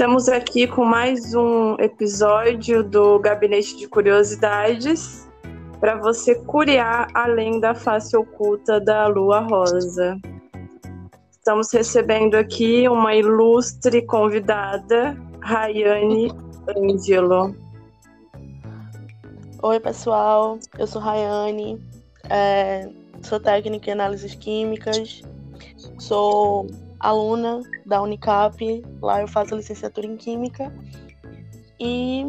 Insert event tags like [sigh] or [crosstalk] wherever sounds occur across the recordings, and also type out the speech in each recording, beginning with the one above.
Estamos aqui com mais um episódio do Gabinete de Curiosidades para você curiar além da face oculta da lua rosa. Estamos recebendo aqui uma ilustre convidada, Rayane Angelo. Oi, pessoal. Eu sou Rayane, é, sou técnica em análises químicas, sou aluna da Unicap, lá eu faço licenciatura em Química, e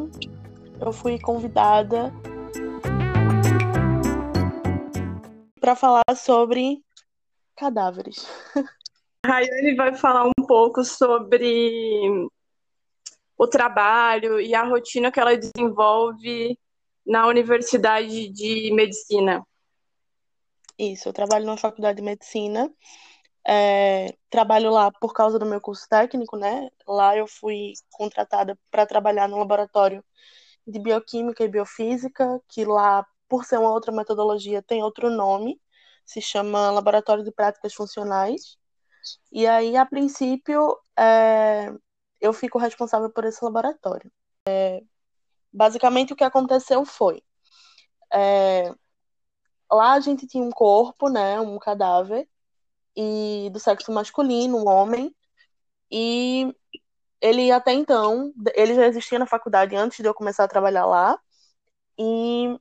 eu fui convidada para falar sobre cadáveres. A Rayane vai falar um pouco sobre o trabalho e a rotina que ela desenvolve na Universidade de Medicina. Isso, eu trabalho na Faculdade de Medicina é, trabalho lá por causa do meu curso técnico, né? Lá eu fui contratada para trabalhar no laboratório de bioquímica e biofísica, que lá, por ser uma outra metodologia, tem outro nome, se chama Laboratório de Práticas Funcionais. E aí, a princípio, é, eu fico responsável por esse laboratório. É, basicamente, o que aconteceu foi. É, lá a gente tinha um corpo, né, um cadáver, e do sexo masculino, um homem, e ele até então, ele já existia na faculdade antes de eu começar a trabalhar lá, e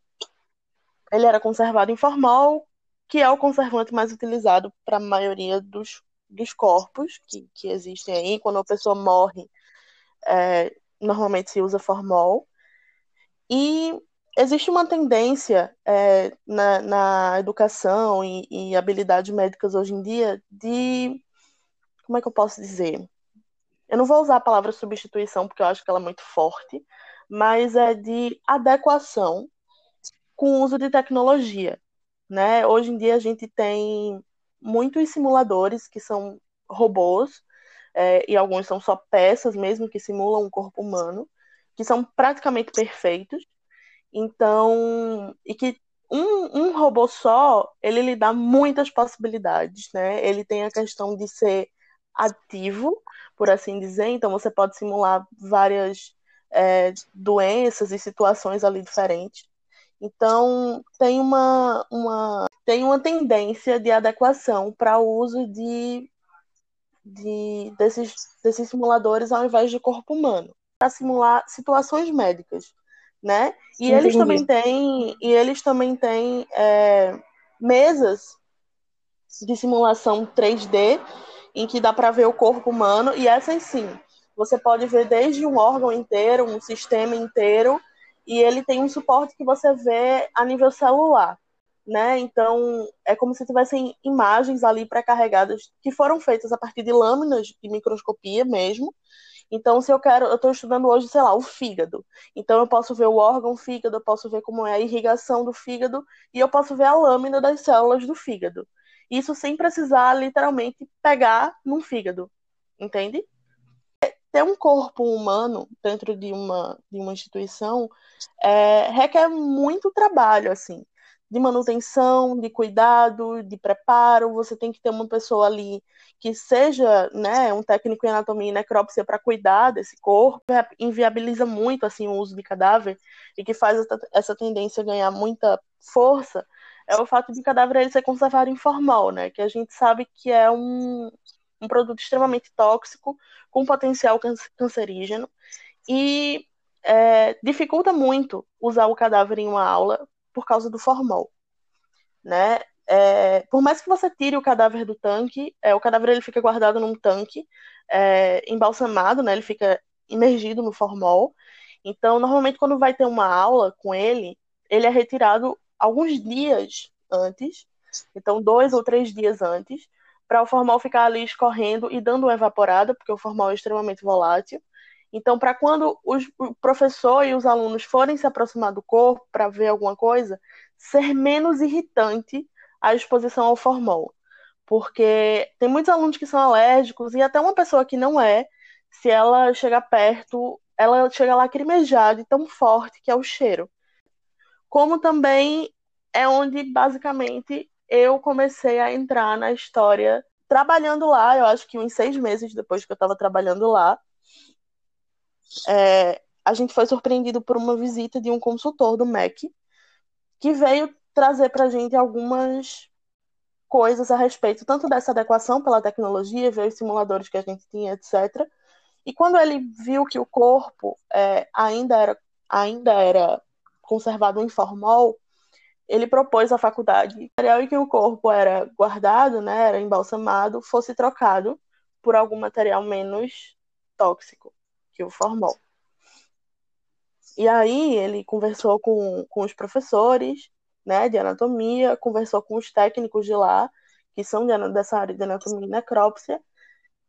ele era conservado em formol, que é o conservante mais utilizado para a maioria dos, dos corpos que, que existem aí. Quando a pessoa morre, é, normalmente se usa formol. E existe uma tendência é, na, na, educação e, e, habilidades médicas hoje em dia de. Como é que eu posso dizer? Eu não vou usar a palavra substituição porque eu acho que ela é muito forte, mas é de adequação com o uso de tecnologia. Né? Hoje em dia a gente tem muitos simuladores que são robôs, é, e alguns são só peças mesmo que simulam um corpo humano, que são praticamente perfeitos então, e que um, um robô só, ele lhe dá muitas possibilidades, né? Ele tem a questão de ser ativo, por assim dizer, então você pode simular várias é, doenças e situações ali diferentes. Então, tem uma, uma, tem uma tendência de adequação para o uso de, de, desses, desses simuladores ao invés de corpo humano, para simular situações médicas né? E Entendi. eles também têm, e eles também têm é, mesas de simulação 3D em que dá para ver o corpo humano e essas sim, você pode ver desde um órgão inteiro, um sistema inteiro e ele tem um suporte que você vê a nível celular, né? Então é como se tivessem imagens ali pré-carregadas que foram feitas a partir de lâminas de microscopia mesmo então, se eu quero, eu estou estudando hoje, sei lá, o fígado. Então, eu posso ver o órgão fígado, eu posso ver como é a irrigação do fígado e eu posso ver a lâmina das células do fígado. Isso sem precisar literalmente pegar num fígado, entende? Ter um corpo humano dentro de uma, de uma instituição é, requer muito trabalho, assim de manutenção, de cuidado, de preparo. Você tem que ter uma pessoa ali que seja, né, um técnico em anatomia e necrópsia para cuidar desse corpo. Inviabiliza muito assim o uso de cadáver e que faz essa tendência ganhar muita força é o fato de cadáver ele ser conservado em formal, né, que a gente sabe que é um, um produto extremamente tóxico com potencial cancerígeno e é, dificulta muito usar o cadáver em uma aula por causa do formol, né? É, por mais que você tire o cadáver do tanque, é, o cadáver ele fica guardado num tanque é, embalsamado, né? Ele fica imergido no formol. Então, normalmente quando vai ter uma aula com ele, ele é retirado alguns dias antes, então dois ou três dias antes, para o formol ficar ali escorrendo e dando uma evaporada, porque o formol é extremamente volátil. Então, para quando os, o professor e os alunos forem se aproximar do corpo para ver alguma coisa, ser menos irritante a exposição ao formol. Porque tem muitos alunos que são alérgicos e até uma pessoa que não é, se ela chegar perto, ela chega lacrimejada de tão forte que é o cheiro. Como também é onde, basicamente, eu comecei a entrar na história trabalhando lá, eu acho que uns seis meses depois que eu estava trabalhando lá, é, a gente foi surpreendido por uma visita de um consultor do MEC que veio trazer para a gente algumas coisas a respeito tanto dessa adequação pela tecnologia, ver os simuladores que a gente tinha, etc. E quando ele viu que o corpo é, ainda, era, ainda era conservado em formol, ele propôs à faculdade que o material em que o corpo era guardado, né, era embalsamado, fosse trocado por algum material menos tóxico que o formol. E aí ele conversou com, com os professores né, de anatomia, conversou com os técnicos de lá, que são de, dessa área de anatomia e necrópsia,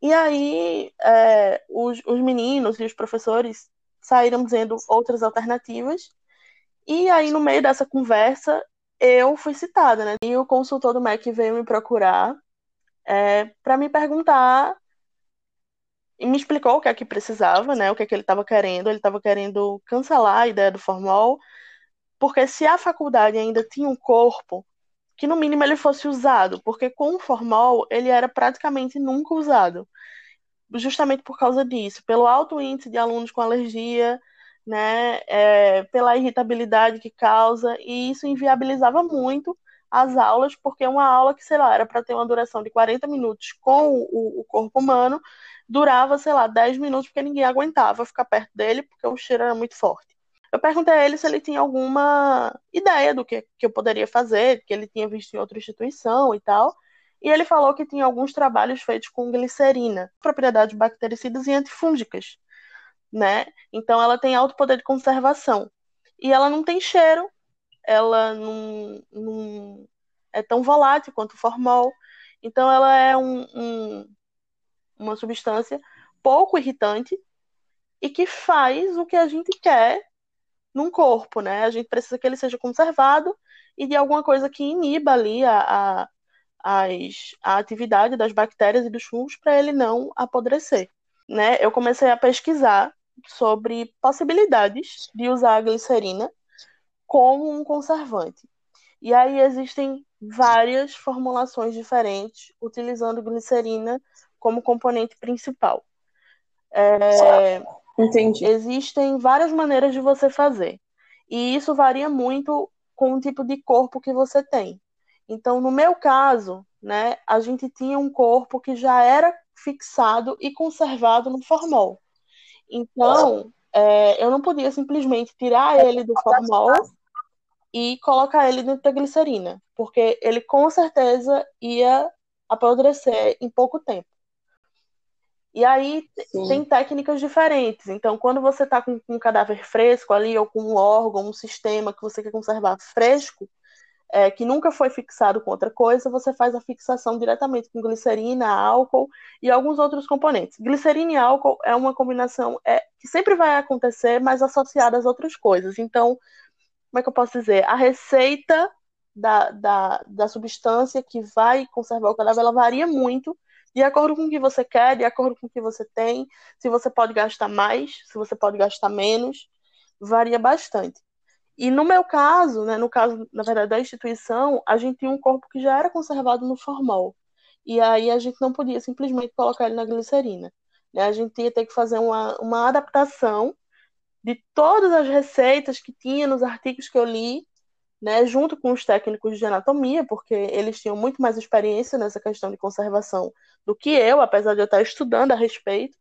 e aí é, os, os meninos e os professores saíram dizendo outras alternativas, e aí no meio dessa conversa eu fui citada, né, e o consultor do MEC veio me procurar é, para me perguntar e me explicou o que é que precisava, né? O que é que ele estava querendo. Ele estava querendo cancelar a ideia do formol, porque se a faculdade ainda tinha um corpo, que no mínimo ele fosse usado, porque com o formol ele era praticamente nunca usado. Justamente por causa disso, pelo alto índice de alunos com alergia, né, é, pela irritabilidade que causa, e isso inviabilizava muito as aulas, porque uma aula que, sei lá, era para ter uma duração de 40 minutos com o, o corpo humano, durava, sei lá, 10 minutos, porque ninguém aguentava ficar perto dele, porque o cheiro era muito forte. Eu perguntei a ele se ele tinha alguma ideia do que, que eu poderia fazer, que ele tinha visto em outra instituição e tal. E ele falou que tinha alguns trabalhos feitos com glicerina, propriedades bactericidas e antifúngicas, né? Então ela tem alto poder de conservação. E ela não tem cheiro, ela não, não é tão volátil quanto o formol. Então ela é um, um uma substância pouco irritante e que faz o que a gente quer num corpo, né? A gente precisa que ele seja conservado e de alguma coisa que iniba ali a, a, as, a atividade das bactérias e dos fungos para ele não apodrecer, né? Eu comecei a pesquisar sobre possibilidades de usar a glicerina como um conservante. E aí existem várias formulações diferentes utilizando glicerina como componente principal. É, Entendi. Existem várias maneiras de você fazer. E isso varia muito com o tipo de corpo que você tem. Então, no meu caso, né, a gente tinha um corpo que já era fixado e conservado no formol. Então, é, eu não podia simplesmente tirar ele do formol e colocar ele dentro da glicerina, porque ele com certeza ia apodrecer em pouco tempo. E aí Sim. tem técnicas diferentes. Então, quando você está com, com, um cadáver fresco ali, ou com um órgão, um sistema que você quer conservar fresco, é, que nunca foi fixado com outra coisa, você faz a fixação diretamente com glicerina, álcool e alguns outros componentes. Glicerina e álcool é uma combinação é, que sempre vai acontecer, mas associada às outras coisas. Então, como é que eu posso dizer? A receita da, da, da substância que vai conservar o cadáver, ela varia muito de acordo com o que você quer, de acordo com o que você tem, se você pode gastar mais, se você pode gastar menos, varia bastante. E no meu caso, né, no caso, na verdade, da instituição, a gente tinha um corpo que já era conservado no formol. E aí a gente não podia simplesmente colocar ele na glicerina. Né? A gente ia ter que fazer uma, uma adaptação de todas as receitas que tinha nos artigos que eu li né, junto com os técnicos de anatomia, porque eles tinham muito mais experiência nessa questão de conservação do que eu, apesar de eu estar estudando a respeito.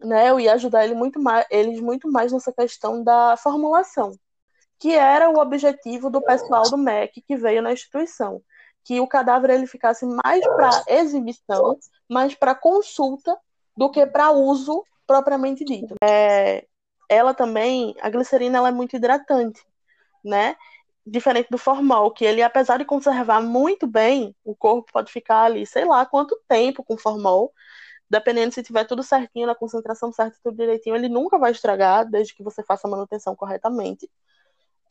Né, eu ia ajudar ele muito mais, eles muito mais nessa questão da formulação, que era o objetivo do pessoal do MEC que veio na instituição, que o cadáver ele ficasse mais para exibição, mais para consulta do que para uso propriamente dito. É, ela também, a glicerina ela é muito hidratante né? Diferente do formal, que ele, apesar de conservar muito bem, o corpo pode ficar ali, sei lá quanto tempo com formol, dependendo se tiver tudo certinho, na concentração certa, tudo direitinho, ele nunca vai estragar, desde que você faça a manutenção corretamente.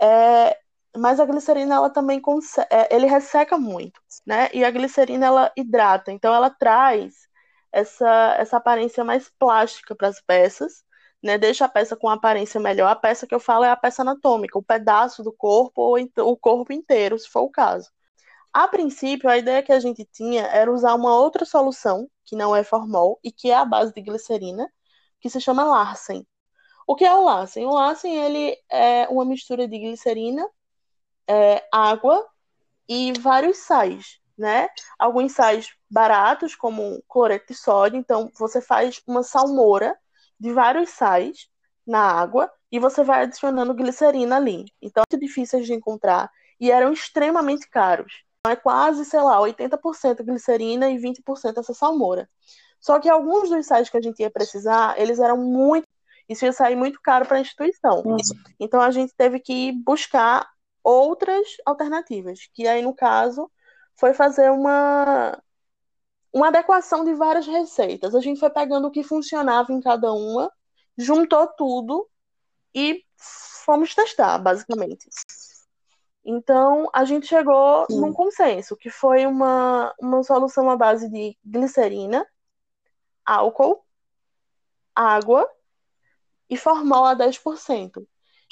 É, mas a glicerina, ela também é, ele resseca muito, né? E a glicerina, ela hidrata, então ela traz essa, essa aparência mais plástica para as peças, né, deixa a peça com aparência melhor. A peça que eu falo é a peça anatômica, o pedaço do corpo ou o corpo inteiro, se for o caso. A princípio, a ideia que a gente tinha era usar uma outra solução, que não é formol, e que é a base de glicerina, que se chama Larsen. O que é o Larsen? O Larsen ele é uma mistura de glicerina, é, água e vários sais, né? Alguns sais baratos, como cloreto de sódio. Então, você faz uma salmoura de vários sais na água e você vai adicionando glicerina ali. Então, é muito difíceis de encontrar e eram extremamente caros. Então, é quase, sei lá, 80% glicerina e 20% essa salmoura. Só que alguns dos sais que a gente ia precisar, eles eram muito. Isso ia sair muito caro para a instituição. Então a gente teve que buscar outras alternativas, que aí, no caso, foi fazer uma, uma adequação de várias receitas. A gente foi pegando o que funcionava em cada uma, juntou tudo e fomos testar, basicamente. Então, a gente chegou Sim. num consenso, que foi uma, uma solução à base de glicerina, álcool, água e formol a 10%.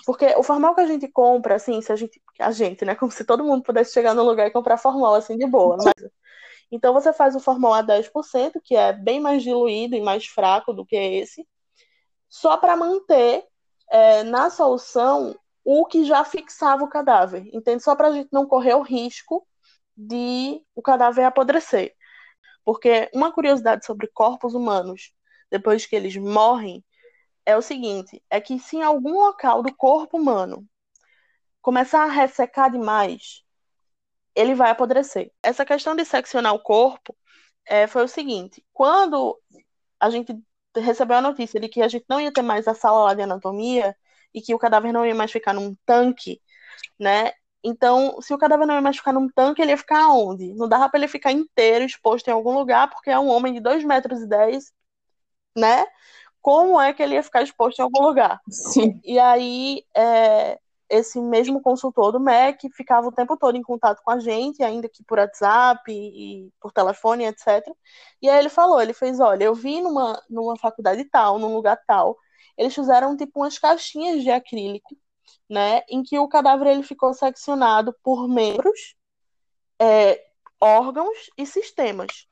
Porque o formal que a gente compra, assim, se a gente. A gente, né? Como se todo mundo pudesse chegar no lugar e comprar formal assim de boa. Mas... [laughs] Então você faz o formal a 10%, que é bem mais diluído e mais fraco do que esse, só para manter é, na solução o que já fixava o cadáver. Entende? Só para a gente não correr o risco de o cadáver apodrecer. Porque uma curiosidade sobre corpos humanos, depois que eles morrem, é o seguinte: é que se em algum local do corpo humano começar a ressecar demais, ele vai apodrecer. Essa questão de seccionar o corpo é, foi o seguinte: quando a gente recebeu a notícia de que a gente não ia ter mais a sala lá de anatomia e que o cadáver não ia mais ficar num tanque, né? Então, se o cadáver não ia mais ficar num tanque, ele ia ficar onde? Não dava para ele ficar inteiro exposto em algum lugar, porque é um homem de 2 metros e 10, né? como é que ele ia ficar exposto em algum lugar. Sim. E aí, é, esse mesmo consultor do MEC ficava o tempo todo em contato com a gente, ainda que por WhatsApp e, e por telefone, etc. E aí ele falou, ele fez, olha, eu vi numa, numa faculdade tal, num lugar tal, eles fizeram tipo umas caixinhas de acrílico, né, em que o cadáver ele ficou seccionado por membros, é, órgãos e sistemas.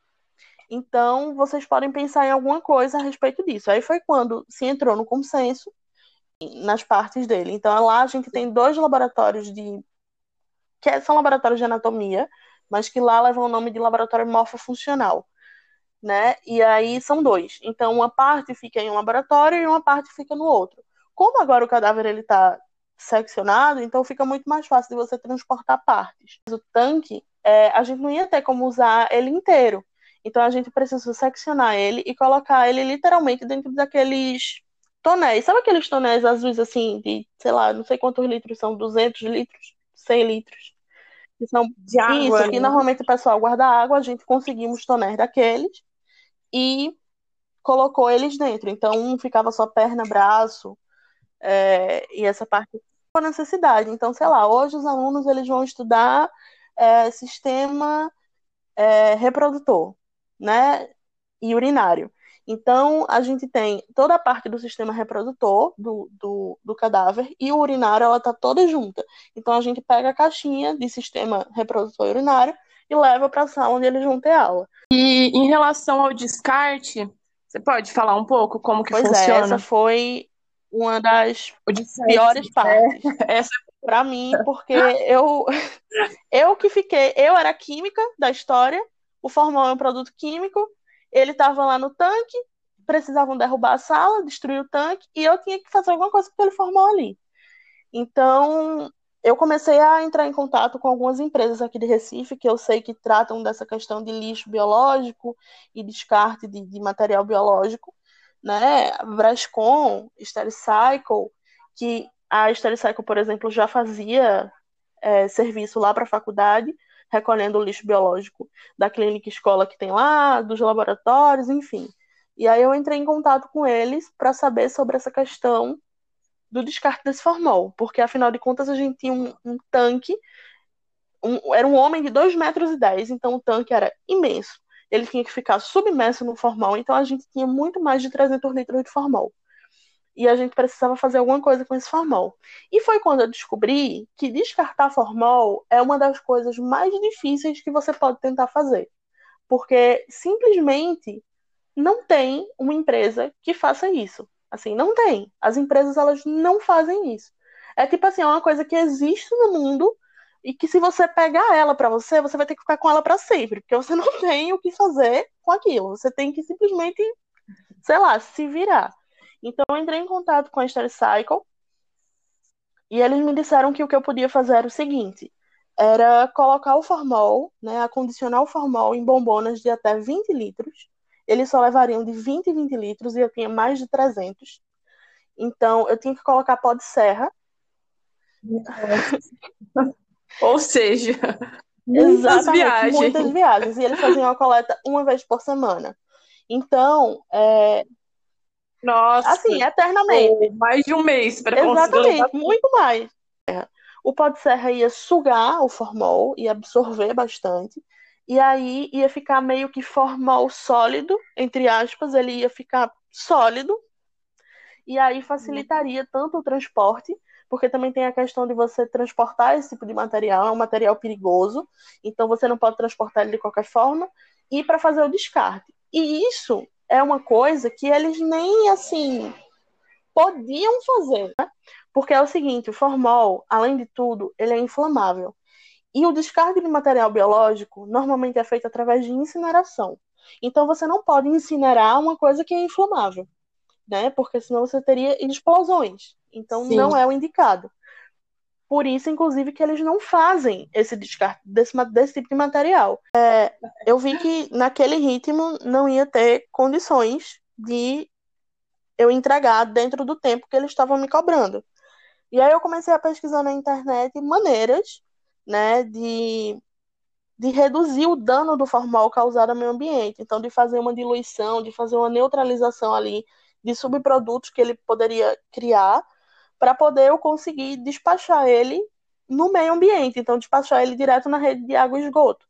Então, vocês podem pensar em alguma coisa a respeito disso. Aí foi quando se entrou no consenso nas partes dele. Então, lá a gente tem dois laboratórios de. que são laboratórios de anatomia, mas que lá levam o nome de laboratório morfofuncional. Né? E aí são dois. Então, uma parte fica em um laboratório e uma parte fica no outro. Como agora o cadáver ele está seccionado, então fica muito mais fácil de você transportar partes. O tanque, é, a gente não ia ter como usar ele inteiro. Então a gente precisa seccionar ele e colocar ele literalmente dentro daqueles tonéis. Sabe aqueles tonéis azuis assim, de, sei lá, não sei quantos litros são, 200 litros, 100 litros? Que são de água, Isso, né? que normalmente o pessoal guarda água, a gente conseguimos tonéis daqueles e colocou eles dentro. Então um ficava só perna, braço, é, e essa parte por necessidade. Então, sei lá, hoje os alunos eles vão estudar é, sistema é, reprodutor né, e urinário. Então, a gente tem toda a parte do sistema reprodutor do, do, do cadáver e o urinário, ela está toda junta. Então, a gente pega a caixinha de sistema reprodutor e urinário e leva para a sala onde eles vão ter aula. E em relação ao descarte, você pode falar um pouco como que pois funciona? É, essa foi uma das piores partes. É, essa para mim, porque eu [laughs] eu que fiquei, eu era química da história o formal é um produto químico, ele estava lá no tanque, precisavam derrubar a sala, destruir o tanque, e eu tinha que fazer alguma coisa com aquele formal ali. Então, eu comecei a entrar em contato com algumas empresas aqui de Recife que eu sei que tratam dessa questão de lixo biológico e descarte de, de material biológico, né? Brascom, Stericycle, que a Stericycle, por exemplo, já fazia é, serviço lá para a faculdade, recolhendo o lixo biológico da clínica escola que tem lá, dos laboratórios, enfim. E aí eu entrei em contato com eles para saber sobre essa questão do descarte desse formol, porque afinal de contas a gente tinha um, um tanque, um, era um homem de 2 metros e 10, então o tanque era imenso. Ele tinha que ficar submerso no formol, então a gente tinha muito mais de 300 litros de formol e a gente precisava fazer alguma coisa com esse formol. E foi quando eu descobri que descartar formol é uma das coisas mais difíceis que você pode tentar fazer. Porque simplesmente não tem uma empresa que faça isso. Assim, não tem. As empresas elas não fazem isso. É tipo assim, é uma coisa que existe no mundo e que se você pegar ela para você, você vai ter que ficar com ela para sempre, porque você [laughs] não tem o que fazer com aquilo. Você tem que simplesmente, sei lá, se virar. Então eu entrei em contato com a Cycle e eles me disseram que o que eu podia fazer era o seguinte: era colocar o formol, né, acondicionar o formol em bombonas de até 20 litros. Eles só levariam de 20 em 20 litros e eu tinha mais de 300. Então eu tinha que colocar pó de serra. [laughs] Ou seja, muitas viagens. Muitas viagens. E eles faziam a coleta uma vez por semana. Então, é, nossa. Assim, eternamente. Mais de um mês para Exatamente, muito mais. O pó de serra ia sugar o formol e absorver bastante. E aí ia ficar meio que formol sólido, entre aspas, ele ia ficar sólido. E aí facilitaria tanto o transporte, porque também tem a questão de você transportar esse tipo de material, é um material perigoso, então você não pode transportar ele de qualquer forma, e para fazer o descarte. E isso é uma coisa que eles nem assim podiam fazer, né? Porque é o seguinte, o formol, além de tudo, ele é inflamável. E o descarte de material biológico normalmente é feito através de incineração. Então você não pode incinerar uma coisa que é inflamável, né? Porque senão você teria explosões. Então Sim. não é o indicado. Por isso, inclusive, que eles não fazem esse descarte desse, desse tipo de material. É, eu vi que naquele ritmo não ia ter condições de eu entregar dentro do tempo que eles estavam me cobrando. E aí eu comecei a pesquisar na internet maneiras né, de, de reduzir o dano do formol causado ao meio ambiente. Então, de fazer uma diluição, de fazer uma neutralização ali de subprodutos que ele poderia criar para poder eu conseguir despachar ele no meio ambiente, então despachar ele direto na rede de água e esgoto.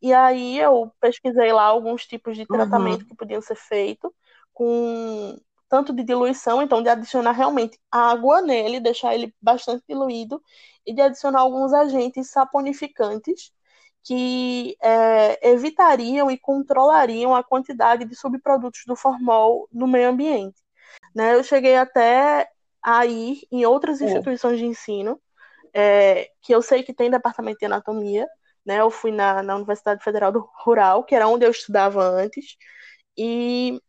E aí eu pesquisei lá alguns tipos de tratamento uhum. que podiam ser feitos com tanto de diluição, então de adicionar realmente água nele, deixar ele bastante diluído, e de adicionar alguns agentes saponificantes que é, evitariam e controlariam a quantidade de subprodutos do formol no meio ambiente. Né, eu cheguei até a ir em outras é. instituições de ensino, é, que eu sei que tem departamento de anatomia, né? Eu fui na, na Universidade Federal do Rural, que era onde eu estudava antes, e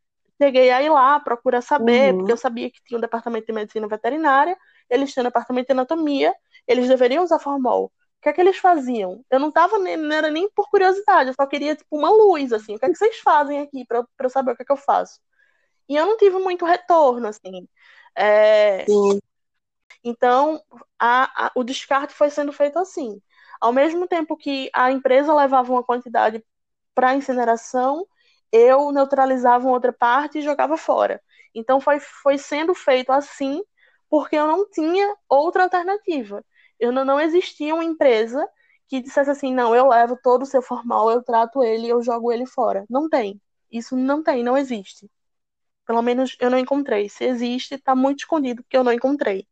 cheguei a ir lá procurar saber, uhum. porque eu sabia que tinha um departamento de medicina veterinária, eles tinham um departamento de anatomia, eles deveriam usar formol. O que é que eles faziam? Eu não tava nem, não era nem por curiosidade, eu só queria tipo uma luz assim. O que é que vocês fazem aqui para eu saber o que é que eu faço? E eu não tive muito retorno assim. É... Então, a, a, o descarte foi sendo feito assim. Ao mesmo tempo que a empresa levava uma quantidade para incineração, eu neutralizava uma outra parte e jogava fora. Então, foi, foi sendo feito assim porque eu não tinha outra alternativa. Eu não, não existia uma empresa que dissesse assim, não, eu levo todo o seu formal, eu trato ele eu jogo ele fora. Não tem. Isso não tem, não existe. Pelo menos eu não encontrei. Se existe, está muito escondido, porque eu não encontrei.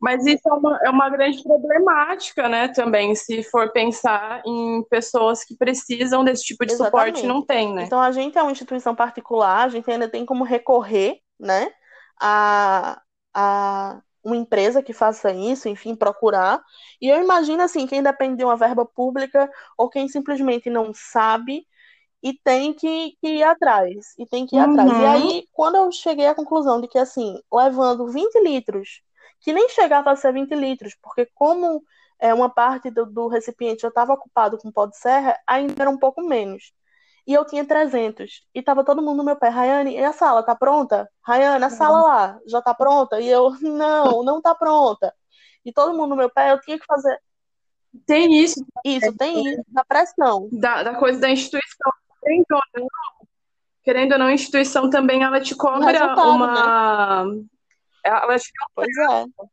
Mas isso é uma, é uma grande problemática, né, também, se for pensar em pessoas que precisam desse tipo de Exatamente. suporte não tem, né? Então a gente é uma instituição particular, a gente ainda tem como recorrer, né, a, a uma empresa que faça isso, enfim, procurar. E eu imagino, assim, quem depende de uma verba pública ou quem simplesmente não sabe e tem que, que, ir atrás. E tem que ir uhum. atrás. E uhum. aí, quando eu cheguei à conclusão de que, assim, levando 20 litros, que nem chegava a ser 20 litros, porque como é, uma parte do, do recipiente já estava ocupado com pó de serra, ainda era um pouco menos. E eu tinha 300. E tava todo mundo no meu pé. Rayane, e a sala tá pronta? Rayane, a sala lá já tá pronta? E eu, não, não tá pronta. E todo mundo no meu pé, eu tinha que fazer. Tem isso. Isso, tem isso, da pressão. Da, da coisa da instituição querendo ou não, querendo ou não, a instituição também ela te cobra uma. Né? Ela te Pois é.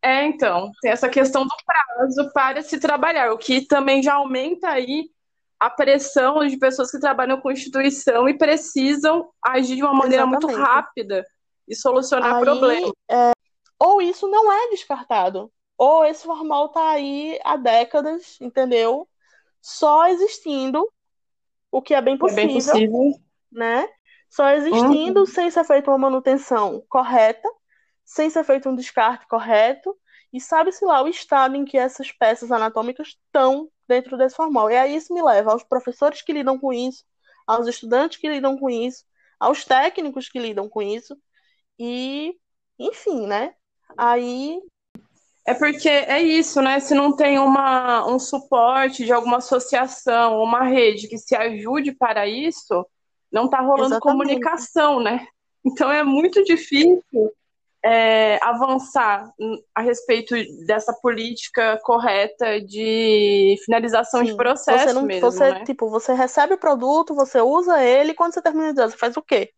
É, então, tem essa questão do prazo para se trabalhar, o que também já aumenta aí a pressão de pessoas que trabalham com instituição e precisam agir de uma maneira Exatamente. muito rápida e solucionar aí, problemas. É... Ou isso não é descartado, ou esse formal tá aí há décadas, entendeu? Só existindo o que é bem possível. É bem possível. né? Só existindo Uhum. sem ser feita uma manutenção correta, sem ser feito um descarte correto, e sabe-se lá o estado em que essas peças anatômicas estão dentro desse formal. E aí isso me leva aos professores que lidam com isso, aos estudantes que lidam com isso, aos técnicos que lidam com isso, e, enfim, né? Aí É porque é isso, né? Se não tem uma, um suporte de alguma associação, uma rede que se ajude para isso, não está rolando Exatamente. comunicação, né? Então é muito difícil é, avançar a respeito dessa política correta de finalização de Sim, processo você não, mesmo, você, né? tipo, você recebe o produto, você usa ele, quando você termina de usar, você faz o quê?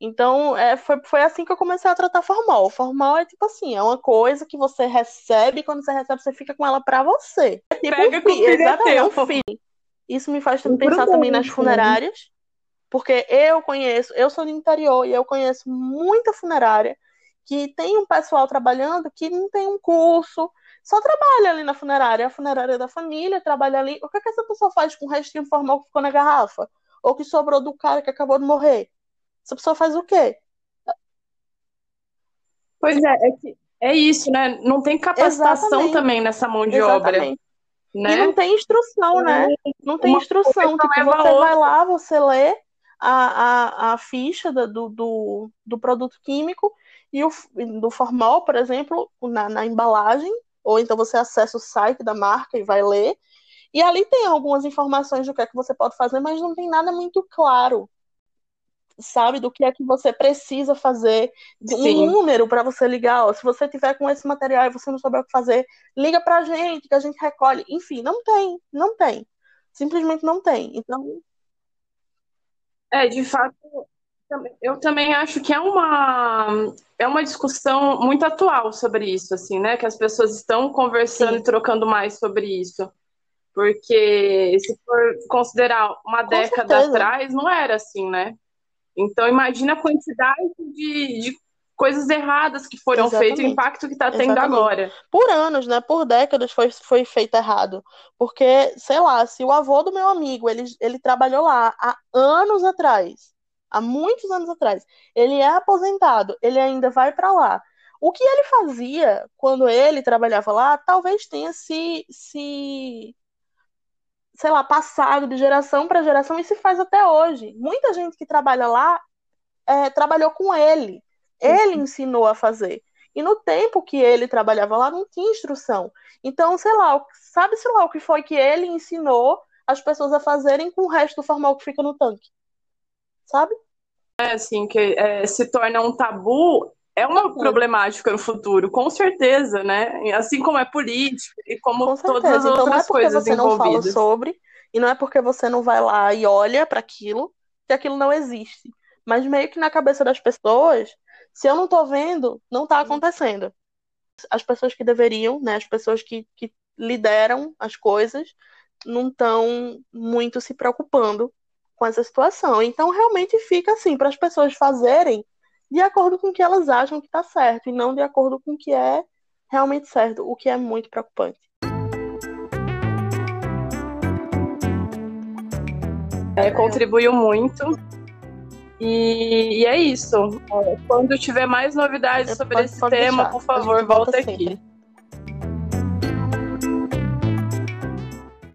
Então, é, foi, foi assim que eu comecei a tratar formal. Formal é tipo assim, é uma coisa que você recebe, e quando você recebe, você fica com ela pra você. É tipo Pega um com o fi- filho exatamente, é um. Isso me faz Um pensar também nas funerárias, porque eu conheço, eu sou do interior e eu conheço muita funerária que tem um pessoal trabalhando que não tem um curso, só trabalha ali na funerária, a funerária da família, trabalha ali. O que é que essa pessoa faz com o restinho formal que ficou na garrafa? Ou que sobrou do cara que acabou de morrer? Essa pessoa faz o quê? Pois é, é, que- é isso, né? Não tem capacitação Exatamente. também nessa mão de obra, Exatamente. E né? não tem instrução, né? Não tem Uma instrução. Tipo, você vai lá, você lê a, a, a ficha do, do, do produto químico e o, do formal, por exemplo, na, na embalagem, ou então você acessa o site da marca e vai ler. E ali tem algumas informações do que é que você pode fazer, mas não tem nada muito claro, sabe? Do que é que você precisa fazer, de um Sim. número para você ligar. Ó, se você tiver com esse material e você não souber o que fazer, liga pra gente, que a gente recolhe. Enfim, não tem, não tem. Simplesmente não tem. Então, É, de fato, eu também acho que é uma, é uma discussão muito atual sobre isso, assim, né? Que as pessoas estão conversando Sim. e trocando mais sobre isso. Porque se for considerar uma Com década certeza. atrás, não era assim, né? Então imagina a quantidade de, de coisas erradas que foram feitas, o Exatamente. impacto que está tendo Exatamente. agora. por anos, né? Por décadas foi, foi feito errado. Porque, sei lá, se o avô do meu amigo, ele, ele trabalhou lá há anos atrás, há muitos anos atrás, ele é aposentado, ele ainda vai pra lá. O que ele fazia quando ele trabalhava lá, talvez tenha se, se sei lá, passado de geração para geração e se faz até hoje. Muita gente que trabalha lá é, trabalhou com ele. Ele ensinou a fazer. E no tempo que ele trabalhava lá, não tinha instrução. Então, sei lá, sabe-se lá o que foi que ele ensinou as pessoas a fazerem com o resto do formal que fica no tanque. Sabe? É assim, que é, se torna um tabu, é uma problemática no futuro, com certeza, né? Assim como é política e como Com todas as Então não é outras porque coisas você não fala envolvidas. sobre, e não é porque você não vai lá e olha para aquilo, que aquilo não existe. Mas meio que na cabeça das pessoas, se eu não tô vendo, não tá acontecendo. As pessoas que deveriam, né, as pessoas que, que lideram as coisas, não estão muito se preocupando com essa situação. Então realmente fica assim, para as pessoas fazerem de acordo com o que elas acham que tá certo, e não de acordo com o que é realmente certo, o que é muito preocupante. É, contribuiu muito. E, e é isso. Quando tiver mais novidades sobre pode- esse pode tema, deixar. por favor, volta volta sempre. aqui.